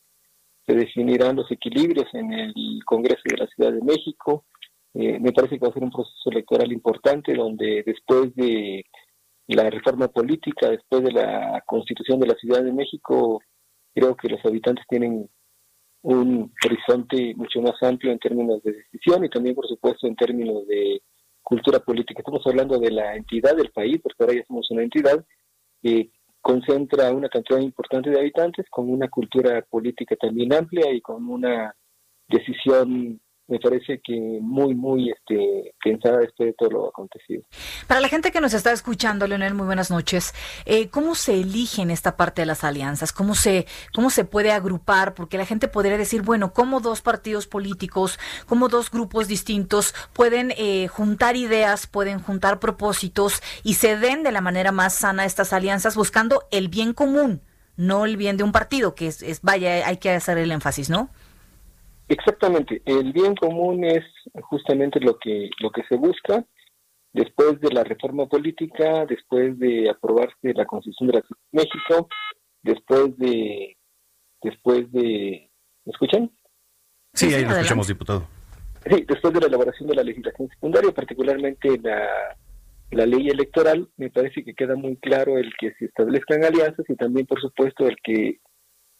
se definirán los equilibrios en el Congreso de la Ciudad de México. me parece que va a ser un proceso electoral importante donde después de la reforma política después de la constitución de la Ciudad de México, creo que los habitantes tienen un horizonte mucho más amplio en términos de decisión y también, por supuesto, en términos de cultura política. Estamos hablando de la entidad del país, porque ahora ya somos una entidad que concentra una cantidad importante de habitantes con una cultura política también amplia y con una decisión me parece que muy, muy este, pensada después de todo lo acontecido. Para la gente que nos está escuchando, Leonel, muy buenas noches. Eh, ¿Cómo se eligen esta parte de las alianzas? ¿Cómo se, ¿Cómo se puede agrupar? Porque la gente podría decir, bueno, ¿cómo dos partidos políticos, cómo dos grupos distintos pueden eh, juntar ideas, pueden juntar propósitos y se den de la manera más sana estas alianzas buscando el bien común? no el bien de un partido, que es, es vaya, hay que hacer el énfasis, ¿no? Exactamente, el bien común es justamente lo que lo que se busca después de la reforma política, después de aprobarse la Constitución de la Ciudad de México, después de después de ¿me escuchan? Sí, ahí lo escuchamos, diputado. Sí, después de la elaboración de la legislación secundaria, particularmente la, la ley electoral, me parece que queda muy claro el que se establezcan alianzas y también, por supuesto, el que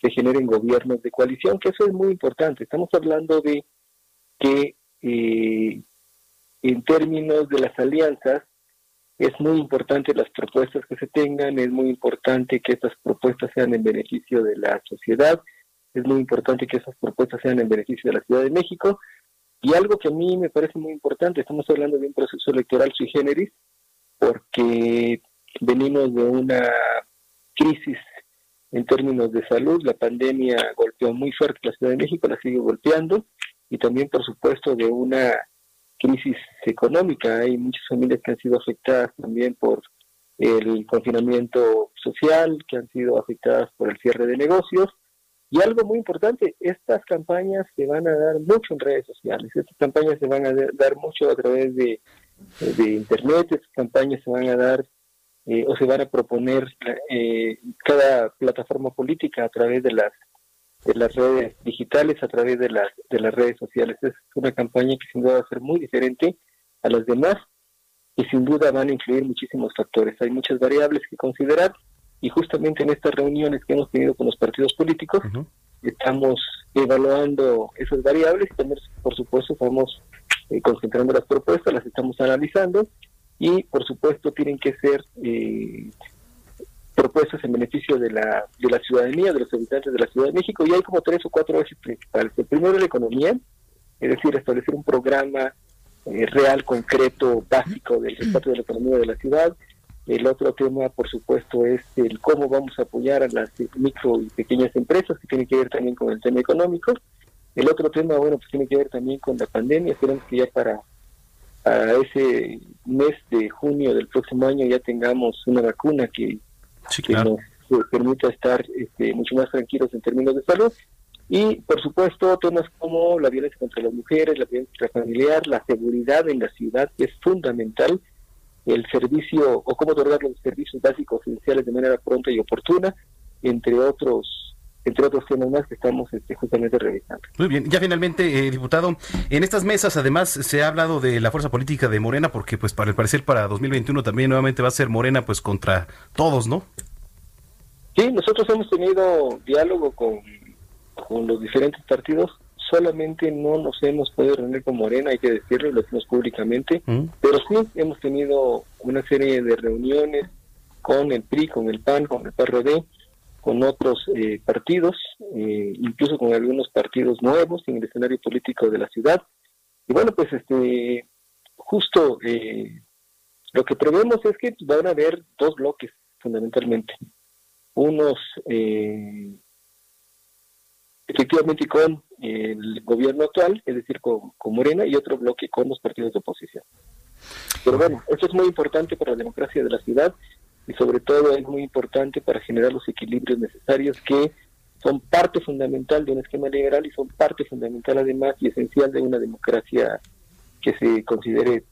se generen gobiernos de coalición, que eso es muy importante. Estamos hablando de que eh, en términos de las alianzas es muy importante las propuestas que se tengan, es muy importante que estas propuestas sean en beneficio de la sociedad, es muy importante que esas propuestas sean en beneficio de la Ciudad de México. Y algo que a mí me parece muy importante, estamos hablando de un proceso electoral sui generis, porque venimos de una crisis en términos de salud. La pandemia golpeó muy fuerte la Ciudad de México, la sigue golpeando, y también, por supuesto, de una crisis económica. Hay muchas familias que han sido afectadas también por el confinamiento social, que han sido afectadas por el cierre de negocios. Y algo muy importante, estas campañas se van a dar mucho en redes sociales, estas campañas se van a dar mucho a través de, de Internet, estas campañas se van a dar eh, o se van a proponer eh, cada plataforma política a través de las de las redes digitales, a través de las de las redes sociales. Es una campaña que sin duda va a ser muy diferente a las demás y sin duda van a incluir muchísimos factores. Hay muchas variables que considerar y justamente en estas reuniones que hemos tenido con los partidos políticos estamos evaluando esas variables y también por supuesto estamos eh, concentrando las propuestas, las estamos analizando y por supuesto tienen que ser eh, propuestas en beneficio de la, de la ciudadanía, de los habitantes de la Ciudad de México y hay como tres o cuatro ejes principales. El primero es la economía, es decir, establecer un programa eh, real, concreto, básico del rescate de la economía de la ciudad. El otro tema, por supuesto, es el cómo vamos a apoyar a las micro y pequeñas empresas, que tiene que ver también con el tema económico. El otro tema, bueno, pues tiene que ver también con la pandemia. Esperamos que ya para a ese mes de junio del próximo año ya tengamos una vacuna que, nos permita estar este, mucho más tranquilos en términos de salud. Y, por supuesto, temas como la violencia contra las mujeres, la violencia familiar, la seguridad en la ciudad, que es fundamental, el servicio o cómo otorgar los servicios básicos esenciales de manera pronta y oportuna, entre otros entre otros temas más que estamos este, justamente revisando. Muy bien, ya finalmente, eh, diputado, en estas mesas además se ha hablado de la fuerza política de Morena, porque pues para el parecer para 2021 también nuevamente va a ser Morena pues contra todos, ¿no? Sí, nosotros hemos tenido diálogo con, con los diferentes partidos solamente no nos hemos podido reunir con Morena, hay que decirlo, lo decimos públicamente, pero sí hemos tenido una serie de reuniones con el PRI, con el PAN, con el PRD, con otros eh, partidos, eh, incluso con algunos partidos nuevos en el escenario político de la ciudad. Y bueno, pues este justo eh, lo que prevemos es que van a haber dos bloques fundamentalmente. Unos efectivamente con el gobierno actual, es decir, con, con, Morena, y otro bloque con los partidos de oposición. Pero bueno, esto es muy importante para la democracia de la ciudad y sobre todo es muy importante para generar los equilibrios necesarios que son parte fundamental de un esquema liberal y son parte fundamental además y esencial de una democracia que se considere.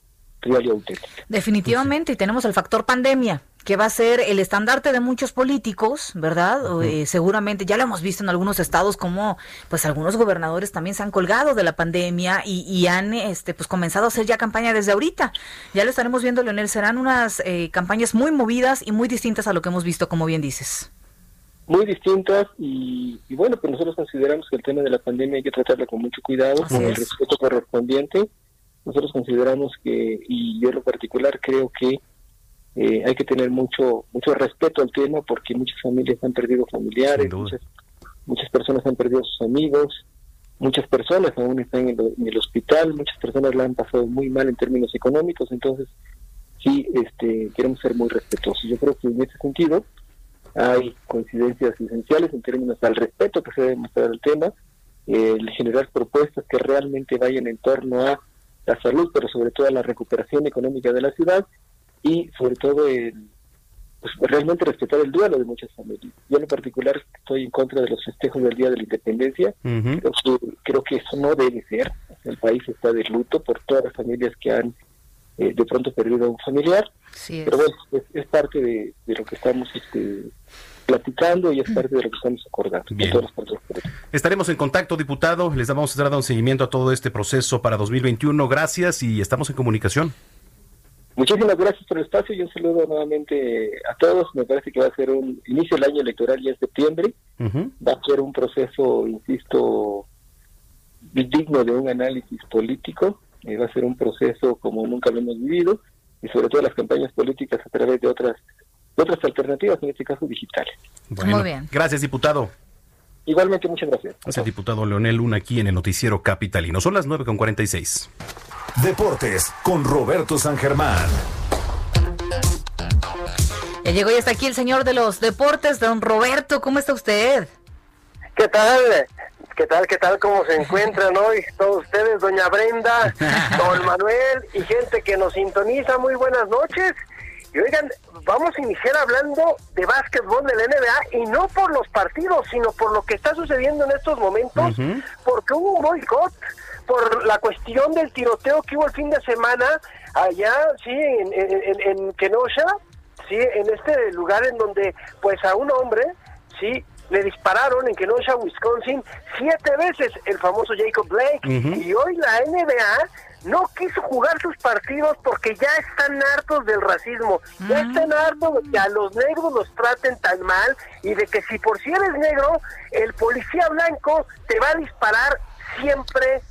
Definitivamente, y tenemos el factor pandemia que va a ser el estandarte de muchos políticos, ¿verdad? Eh, seguramente ya lo hemos visto en algunos estados como pues algunos gobernadores también se han colgado de la pandemia y, han este pues comenzado a hacer ya campaña desde ahorita. Ya lo estaremos viendo, Leonel, serán unas eh, campañas muy movidas y muy distintas a lo que hemos visto, como bien dices. Muy distintas y, bueno, pues nosotros consideramos que el tema de la pandemia hay que tratarla con mucho cuidado, con el respeto correspondiente. Nosotros consideramos que, y yo en lo particular creo que eh, hay que tener mucho mucho respeto al tema porque muchas familias han perdido familiares, muchas, muchas personas han perdido sus amigos, muchas personas aún están en, el hospital, muchas personas la han pasado muy mal en términos económicos, entonces sí este, queremos ser muy respetuosos. Yo creo que en ese sentido hay coincidencias esenciales en términos al respeto que se debe mostrar al tema, el generar propuestas que realmente vayan en torno a la salud, pero sobre todo a la recuperación económica de la ciudad y sobre todo el, pues, realmente respetar el duelo de muchas familias. Yo en particular estoy en contra de los festejos del Día de la Independencia. creo, que, eso no debe ser. El país está de luto por todas las familias que han eh, de pronto perdido a un familiar. Pero bueno, es, parte de, lo que estamos este, platicando y es parte de lo que estamos acordando. Estaremos en contacto, diputado. Les vamos a un seguimiento a todo este proceso para 2021. Gracias y estamos en comunicación. Muchísimas gracias por el espacio y un saludo nuevamente a todos. Me parece que va a ser un inicio del año electoral ya en septiembre. Va a ser un proceso, insisto, digno de un análisis político. Eh, va a ser un proceso como nunca lo hemos vivido y sobre todo las campañas políticas a través de otras otras alternativas, en este caso digitales. Muy bien. Gracias, diputado. Igualmente, muchas gracias. Es el diputado Leonel Luna aquí en el noticiero capitalino. Son las 9.46. Deportes con Roberto San Germán. Ya llegó y está aquí el señor de los deportes, don Roberto. ¿Cómo está usted? ¿Qué tal? ¿Qué tal? ¿Qué tal? ¿Cómo se encuentran hoy todos ustedes? Doña Brenda, don Manuel y gente que nos sintoniza. Muy buenas noches. Y oigan, vamos a iniciar hablando de básquetbol de la NBA y no por los partidos, sino por lo que está sucediendo en estos momentos, porque hubo un boicot por la cuestión del tiroteo que hubo el fin de semana allá, sí, en, en, en Kenosha, sí, en este lugar en donde, pues, a un hombre, sí, le dispararon en Kenosha, Wisconsin, siete veces el famoso Jacob Blake. Y hoy la NBA no quiso jugar sus partidos porque ya están hartos del racismo, ya mm. están hartos de que a los negros los traten tan mal y de que si por si eres negro, el policía blanco te va a disparar siempre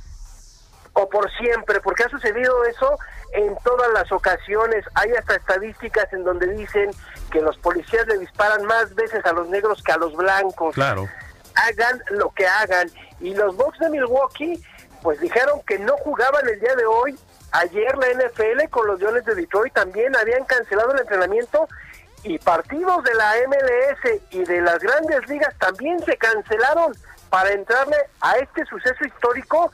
o por siempre, porque ha sucedido eso en todas las ocasiones. Hay hasta estadísticas en donde dicen que los policías le disparan más veces a los negros que a los blancos. Claro. Hagan lo que hagan. Y los Bucks de Milwaukee, pues dijeron que no jugaban el día de hoy. Ayer la NFL con los Leones de Detroit también habían cancelado el entrenamiento y partidos de la MLS y de las grandes ligas también se cancelaron para entrarle a este suceso histórico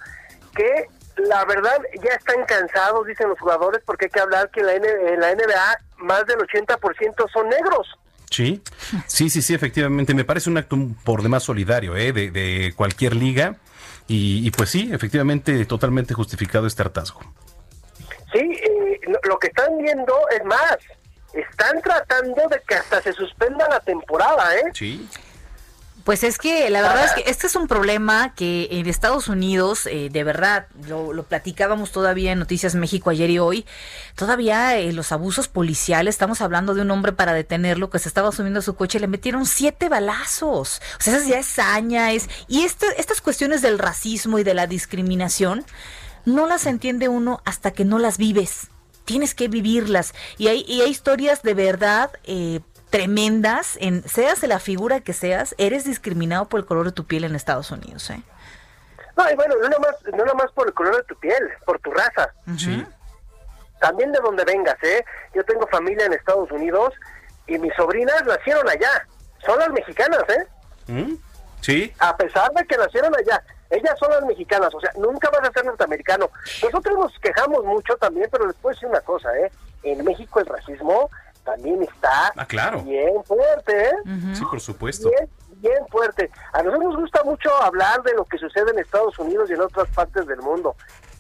que la verdad ya están cansados, dicen los jugadores, porque hay que hablar que en la, la NBA más del 80% son negros. Sí, sí, sí, sí, efectivamente. Me parece un acto por demás solidario ¿eh? de, cualquier liga. Y, pues sí, efectivamente, totalmente justificado este hartazgo. Sí, eh, lo que están viendo es más, están tratando de que hasta se suspenda la temporada, ¿eh? Sí. Pues es que la verdad es que este es un problema que en Estados Unidos, eh, de verdad, lo, lo, platicábamos todavía en Noticias México ayer y hoy, todavía eh, los abusos policiales, estamos hablando de un hombre para detenerlo que se estaba subiendo a su coche y le metieron siete balazos. O sea, esa ya es saña, es... Y este, estas cuestiones del racismo y de la discriminación, no las entiende uno hasta que no las vives. Tienes que vivirlas. Y hay, y hay historias de verdad... Eh, tremendas, en seas de la figura que seas, eres discriminado por el color de tu piel en Estados Unidos, ¿eh? No, y bueno, no nomás, no nomás por el color de tu piel, por tu raza. Sí. También de donde vengas, ¿eh? Yo tengo familia en Estados Unidos y mis sobrinas nacieron allá. Son las mexicanas, ¿eh? ¿Mm? Sí. A pesar de que nacieron allá. Ellas son las mexicanas, o sea, nunca vas a ser norteamericano. Nosotros nos quejamos mucho también, pero les puedo decir una cosa, ¿eh? En México el racismo también está ah, claro. bien fuerte, ¿eh? Uh -huh. Sí, por supuesto. Bien, bien fuerte. A nosotros nos gusta mucho hablar de lo que sucede en Estados Unidos y en otras partes del mundo.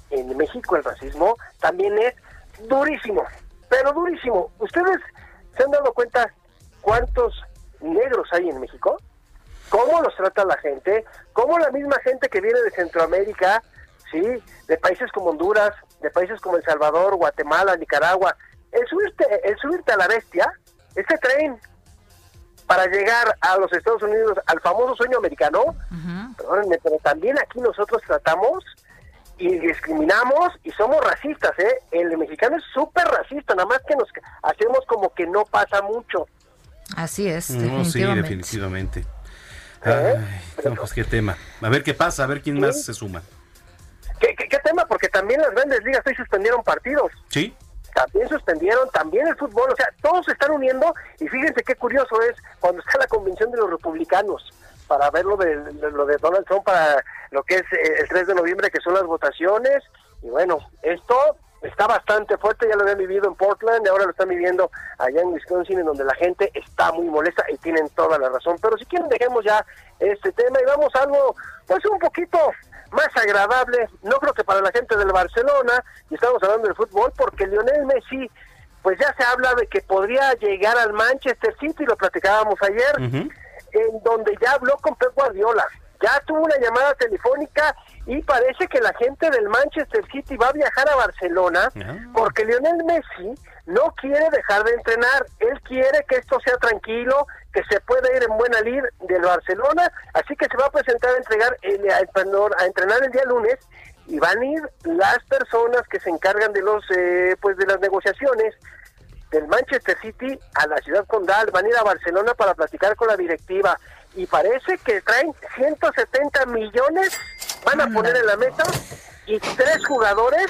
En México el racismo también es durísimo, pero durísimo. ¿Ustedes se han dado cuenta cuántos negros hay en México? ¿Cómo los trata la gente? ¿Cómo la misma gente que viene de Centroamérica, sí, de países como Honduras, de países como El Salvador, Guatemala, Nicaragua, el subirte, el subirte a la bestia, este tren para llegar a los Estados Unidos, al famoso sueño americano, uh -huh. perdónenme, pero también aquí nosotros tratamos y discriminamos y somos racistas, ¿eh? El mexicano es súper racista, nada más que nos hacemos como que no pasa mucho. Así es, no, sí, definitivamente. Ay, no, pues qué tema. A ver qué pasa, a ver quién ¿Sí? más se suma. ¿Qué, ¿Qué, qué, tema? Porque también las grandes ligas hoy suspendieron partidos. Sí. También suspendieron, también el fútbol, o sea, todos se están uniendo y fíjense qué curioso es cuando está la convención de los republicanos para ver lo de, lo de Donald Trump para lo que es eh, el 3 de noviembre, que son las votaciones. Y bueno, esto está bastante fuerte, ya lo habían vivido en Portland y ahora lo están viviendo allá en Wisconsin, en donde la gente está muy molesta y tienen toda la razón. Pero si quieren, dejemos ya este tema y vamos a algo, pues un poquito más agradable, no creo que para la gente del Barcelona, y estamos hablando del fútbol, porque Lionel Messi, pues ya se habla de que podría llegar al Manchester City, lo platicábamos ayer, uh -huh. en donde ya habló con Pep Guardiola, ya tuvo una llamada telefónica y parece que la gente del Manchester City va a viajar a Barcelona porque Lionel Messi no quiere dejar de entrenar, él quiere que esto sea tranquilo, que se pueda ir en buena lid del Barcelona, así que se va a presentar a entregar el, a, a entrenar el día lunes y van a ir las personas que se encargan de los eh, pues de las negociaciones del Manchester City a la ciudad condal, van a ir a Barcelona para platicar con la directiva y parece que traen 170 millones, van a poner en la mesa y tres jugadores,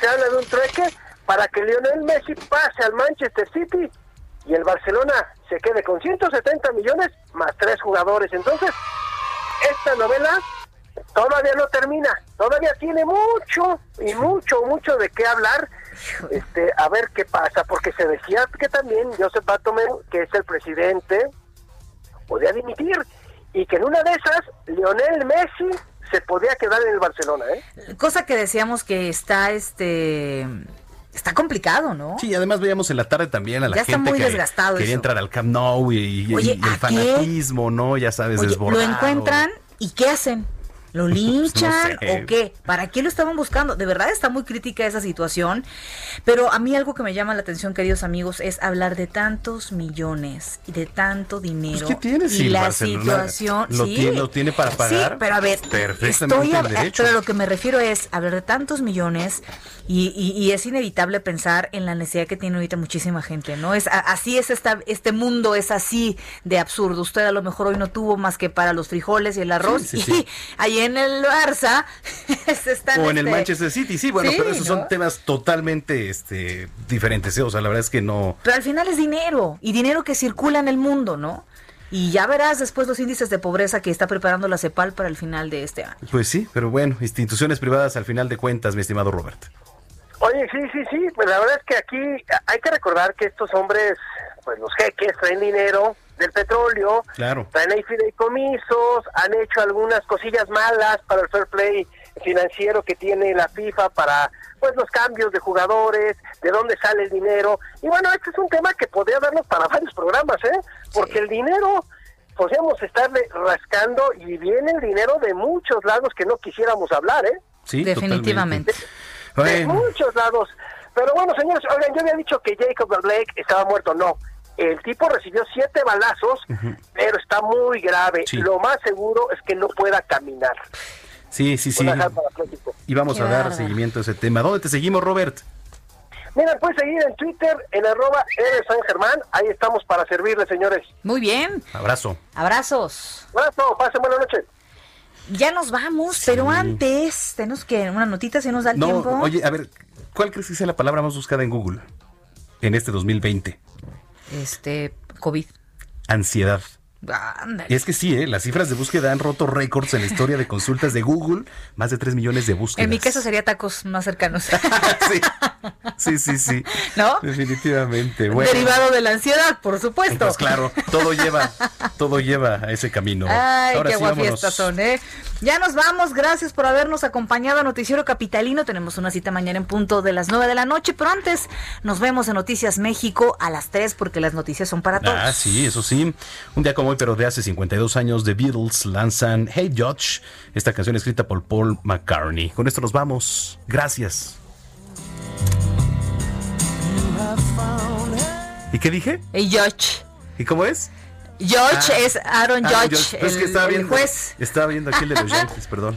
se habla de un trueque para que Lionel Messi pase al Manchester City y el Barcelona se quede con 170 millones más tres jugadores. Entonces, esta novela todavía no termina, todavía tiene mucho y mucho, mucho de qué hablar. Este, a ver qué pasa, porque se decía que también Joseph Batome, que es el presidente, podía dimitir y que en una de esas Lionel Messi se podía quedar en el Barcelona, ¿eh? Cosa que decíamos que está este está complicado, ¿no? Sí, además veíamos en la tarde también a la ya gente está muy que desgastado quería eso. entrar al Camp Nou y, y- Oye, y el fanatismo, ¿no? Ya sabes, Oye, desbordado. lo encuentran y ¿qué hacen? ¿Lo linchan sé. o qué? ¿Para qué lo estaban buscando? De verdad está muy crítica esa situación, pero a mí algo que me llama la atención, queridos amigos, es hablar de tantos millones y de tanto dinero. Pues, ¿qué tiene y la Barcelona situación, lo sí. tiene- lo tiene para pagar? Sí, pero a ver, Perfectamente estoy a- derecho. pero lo que me refiero es hablar de tantos millones y, y- y es inevitable pensar en la necesidad que tiene ahorita muchísima gente, ¿no? Es así es esta, este mundo es así de absurdo. Usted a lo mejor hoy no tuvo más que para los frijoles y el arroz Sí, sí, y sí. En el Barça se están O en el este, Manchester City, sí, bueno, Sí, pero esos ¿no? son temas totalmente este, diferentes, ¿eh? O sea, la verdad es que no... Pero al final es dinero y dinero que circula en el mundo, ¿no? Y ya verás después los índices de pobreza que está preparando la CEPAL para el final de este año. Pues sí, pero bueno, instituciones privadas al final de cuentas, mi estimado Robert. Oye, sí, sí, sí, pues la verdad es que aquí hay que recordar que estos hombres, pues los jeques traen dinero del petróleo, Claro. traen ahí fideicomisos, han hecho algunas cosillas malas para el fair play financiero que tiene la FIFA para pues los cambios de jugadores, de dónde sale el dinero. Y bueno, este es un tema que podría darnos para varios programas, ¿eh? Porque el dinero podríamos estarle rascando y viene el dinero de muchos lados que no quisiéramos hablar, ¿eh? Sí, Definitivamente. De muchos lados. Pero bueno, señores, oigan, yo había dicho que Jacob Blake estaba muerto. No, el tipo recibió siete balazos, pero está muy grave. Sí. Lo más seguro es que no pueda caminar. Sí, sí, sí. Y vamos Qué a dar seguimiento a ese tema. ¿Dónde te seguimos, Robert? Mira, puedes seguir en Twitter, en arroba R San Germán. Ahí estamos para servirles, señores. Muy bien. Abrazo. Abrazos. Abrazo, pasen buena noche. Ya nos vamos, pero antes, tenemos que una notita si nos da el No, tiempo. oye, a ver, ¿cuál crees que sea la palabra más buscada en Google en este 2020? Este, COVID. Ansiedad. Ándale. Y es que sí, ¿eh? las cifras de búsqueda han roto récords en la historia de consultas de Google, más de 3 millones de búsquedas. En mi caso sería tacos más cercanos. Sí, sí, sí. ¿No? Definitivamente. Bueno, Derivado de la ansiedad, por supuesto. Pues claro, todo lleva, todo lleva a ese camino. Ay, Ahora qué sí, guafiestas son, ¿eh? Ya nos vamos, gracias por habernos acompañado a Noticiero Capitalino. Tenemos una cita mañana en punto de las 9 de la noche, pero antes nos vemos en Noticias México a las 3 porque las noticias son para todos. Ah, sí, eso sí. Un día como hoy, pero de hace 52 años, The Beatles lanzan Hey Judge, esta canción escrita por Paul McCartney. Con esto nos vamos. Gracias. ¿Y qué dije? Hey Judge. ¿Y cómo es? Judge Ah, es Aaron Judge. Pues es que estaba el viendo, juez. Estaba viendo aquí el de los Yankees, perdón.